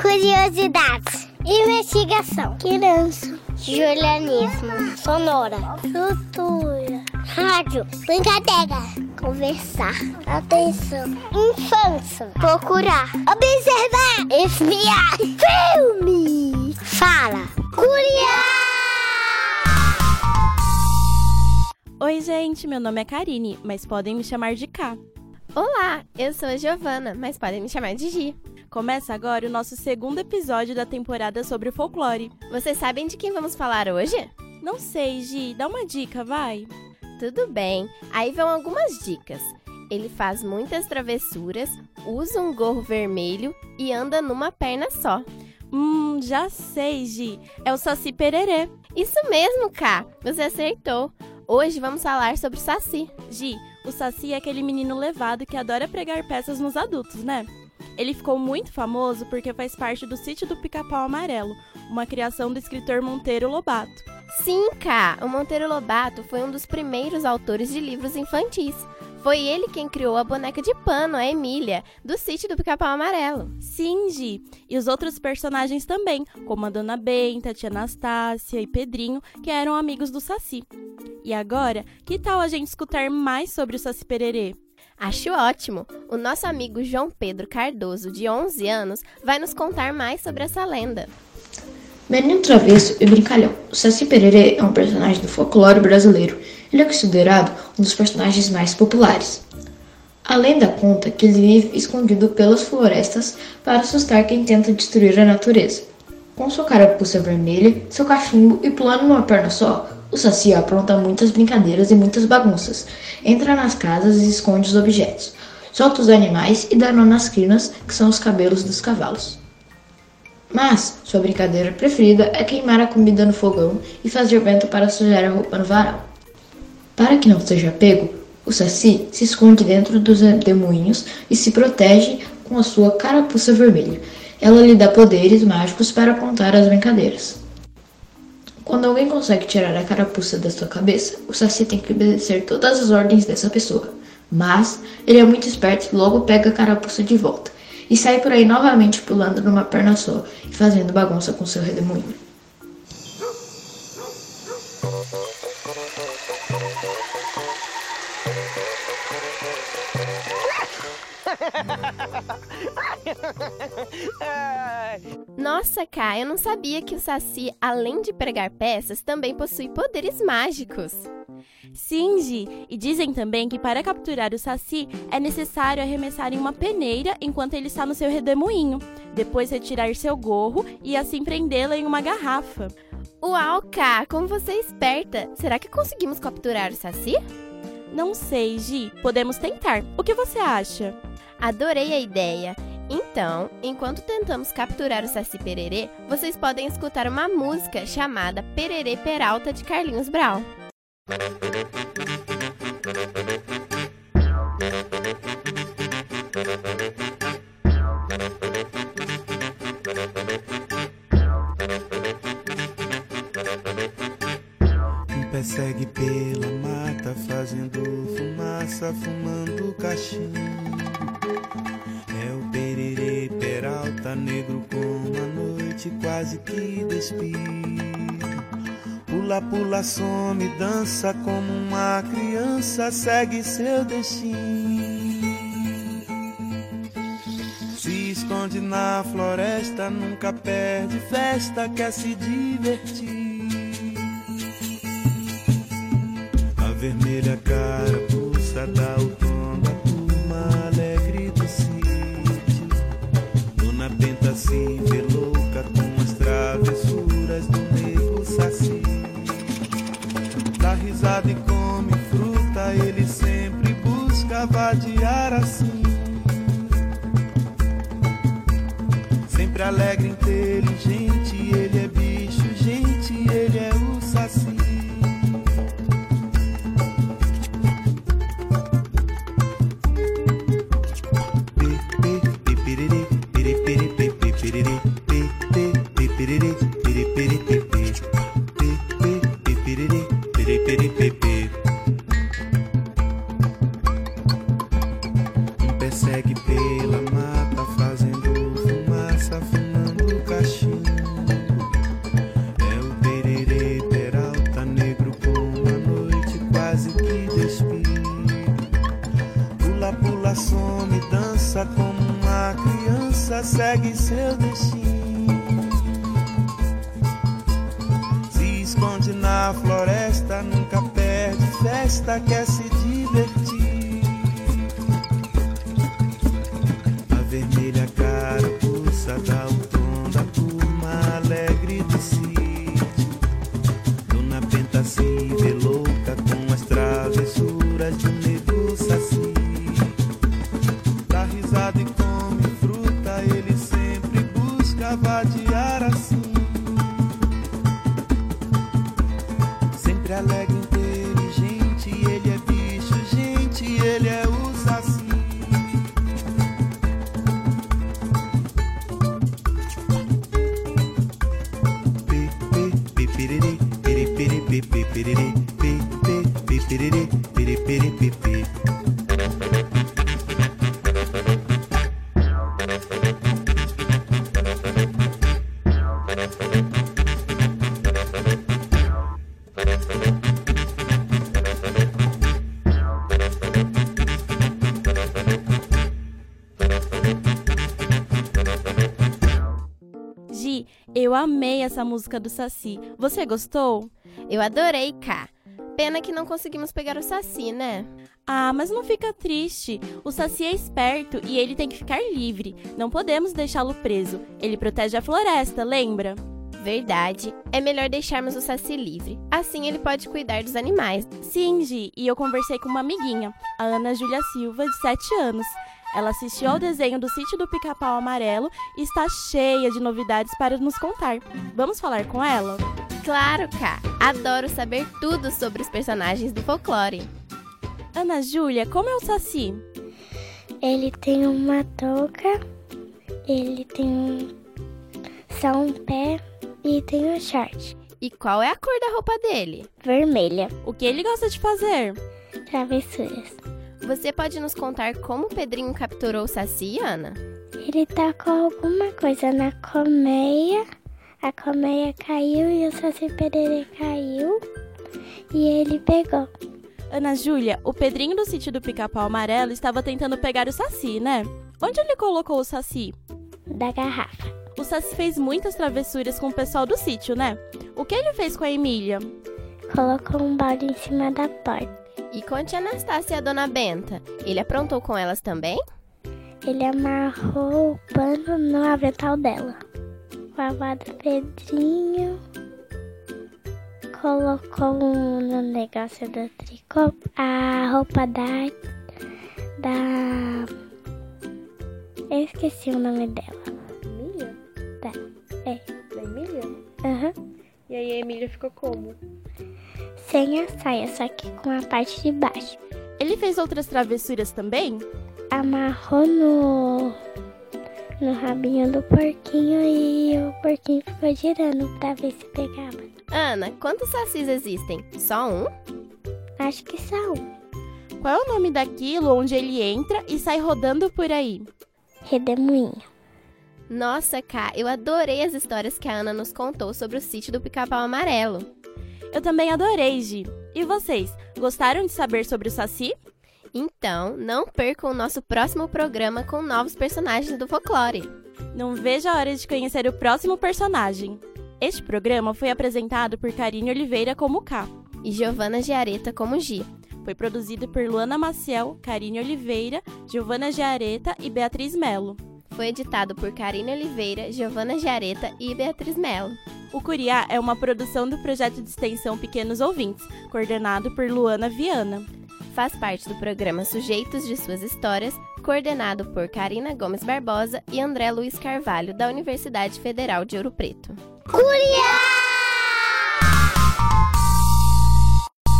Curiosidades. Investigação. Criança. Julianismo. Sonora. Cultura. Rádio. Brincadeira. Conversar. Atenção. Infância. Procurar. Observar. Espiar. Filme. Fala. Curiar. Oi, gente, meu nome é Karine, mas podem me chamar de K. Olá, eu sou a Giovana, mas podem me chamar de Gi. Começa agora o nosso segundo episódio da temporada sobre folclore. Vocês sabem de quem vamos falar hoje? Não sei, Gi, dá uma dica, vai. Tudo bem, aí vão algumas dicas. Ele faz muitas travessuras, usa um gorro vermelho e anda numa perna só. Hum, já sei, Gi. É o Saci Pererê. Isso mesmo, K. Você acertou. Hoje vamos falar sobre o Saci. Gi, o Saci é aquele menino levado que adora pregar peças nos adultos, né? Ele ficou muito famoso porque faz parte do Sítio do Pica-Pau Amarelo, uma criação do escritor Monteiro Lobato. Sim, K. O Monteiro Lobato foi um dos primeiros autores de livros infantis. Foi ele quem criou a boneca de pano, a Emília, do sítio do Pica-Pau Amarelo. Sim, Gi. E os outros personagens também, como a Dona Benta, a Tia Anastácia e Pedrinho, que eram amigos do Saci. E agora, que tal a gente escutar mais sobre o Saci Pererê? Acho ótimo! O nosso amigo João Pedro Cardoso, de 11 anos, vai nos contar mais sobre essa lenda. Menino travesso e brincalhão. O Saci Pererê é um personagem do folclore brasileiro. Ele é considerado um dos personagens mais populares. A lenda conta que ele vive escondido pelas florestas para assustar quem tenta destruir a natureza. Com sua carapuça vermelha, seu cachimbo e pulando numa perna só, o Saci apronta muitas brincadeiras e muitas bagunças. Entra nas casas e esconde os objetos. Solta os animais e dá nó nas crinas, que são os cabelos dos cavalos. Mas sua brincadeira preferida é queimar a comida no fogão e fazer vento para sujar a roupa no varal. Para que não seja pego, o Saci se esconde dentro dos demoinhos e se protege com a sua carapuça vermelha. Ela lhe dá poderes mágicos para contar as brincadeiras. Quando alguém consegue tirar a carapuça da sua cabeça, o Saci tem que obedecer todas as ordens dessa pessoa. Mas ele é muito esperto e logo pega a carapuça de volta e sai por aí novamente pulando numa perna só e fazendo bagunça com seu redemoinho. Nossa, Kai, eu não sabia que o Saci, além de pregar peças, também possui poderes mágicos. Sim, Gi, e dizem também que para capturar o Saci é necessário arremessar em uma peneira enquanto ele está no seu redemoinho, depois retirar seu gorro e assim prendê-lo em uma garrafa. Uau, K, como você é esperta! Será que conseguimos capturar o Saci? Não sei, Gi, podemos tentar. O que você acha? Adorei a ideia! Então, enquanto tentamos capturar o Saci Pererê, vocês podem escutar uma música chamada Pererê Peralta de Carlinhos Brau. Um pé segue pela mata, fazendo fumaça, fumando cachimbo. Peralta, negro como a noite, quase que despia. Pula, pula, some, dança como uma criança, segue seu destino. Se esconde na floresta, nunca perde festa, quer se divertir. A vermelha carapuça dá o Sempre alegre, inteligente, ele é bicho, gente, ele é o saci. Um pé segue segue seu destino. Se esconde na floresta, nunca perde festa, quer se divertir. A vermelha carapuça dá o da turma alegre do sítio. Dona Benta se vê louca com as travessuras de um nego saci. Dá risada e piriri, pi, pi, pi, pi, eu amei essa música do Saci. Você gostou? Eu adorei, Ká. Pena que não conseguimos pegar o Saci, né? Ah, mas não fica triste. O Saci é esperto e ele tem que ficar livre. Não podemos deixá-lo preso. Ele protege a floresta, lembra? Verdade. É melhor deixarmos o Saci livre. Assim ele pode cuidar dos animais. Sim, Gi, e eu conversei com uma amiguinha, a Ana Júlia Silva, de 7 anos. Ela assistiu ao desenho do sítio do Pica-Pau Amarelo e está cheia de novidades para nos contar. Vamos falar com ela? Claro, Ká. Adoro saber tudo sobre os personagens do folclore. Ana Júlia, como é o Saci? Ele tem uma touca, ele tem um, só um pé e tem um short E qual é a cor da roupa dele? vermelha. O que ele gosta de fazer? Travessuras. Você pode nos contar como o Pedrinho capturou o Saci, Ana? Ele tacou alguma coisa na colmeia, a colmeia caiu e o Saci Pererê caiu e ele pegou. Ana Júlia, o Pedrinho do sítio do Pica-Pau Amarelo estava tentando pegar o Saci, né? Onde ele colocou o Saci? Da garrafa. O Saci fez muitas travessuras com o pessoal do sítio, né? O que ele fez com a Emília? Colocou um balde em cima da porta. E conte a Anastácia e a Dona Benta. Ele aprontou com elas também? Ele amarrou o pano no avental dela. O avado Pedrinho colocou um no negócio do tricô a roupa da. da. Eu esqueci o nome dela. Emília? Tá, é. Da Emília? Aham. E aí a Emília ficou como? Sem a saia, só que com a parte de baixo. Ele fez outras travessuras também? Amarrou no. No rabinho do porquinho e o porquinho ficou girando pra ver se pegava. Ana, quantos sacis existem? Só um? Acho que são. Qual é o nome daquilo onde ele entra e sai rodando por aí? Redemoinho. Nossa, Ká, eu adorei as histórias que a Ana nos contou sobre o sítio do Pica-Pau Amarelo. Eu também adorei, Gi. E vocês, gostaram de saber sobre o Saci? Então, não percam o nosso próximo programa com novos personagens do folclore. Não vejo a hora de conhecer o próximo personagem. Este programa foi apresentado por Karine Oliveira como K. E Giovana Giareta como Gi. Foi produzido por Luana Maciel, Karine Oliveira, Giovana Giareta e Beatriz Melo. Foi editado por Karine Oliveira, Giovana Giareta e Beatriz Mello. O Curiá é uma produção do projeto de extensão Pequenos Ouvintes, coordenado por Luana Viana. Faz parte do programa Sujeitos de Suas Histórias, coordenado por Karina Gomes Barbosa e André Luiz Carvalho, da Universidade Federal de Ouro Preto. Curiá!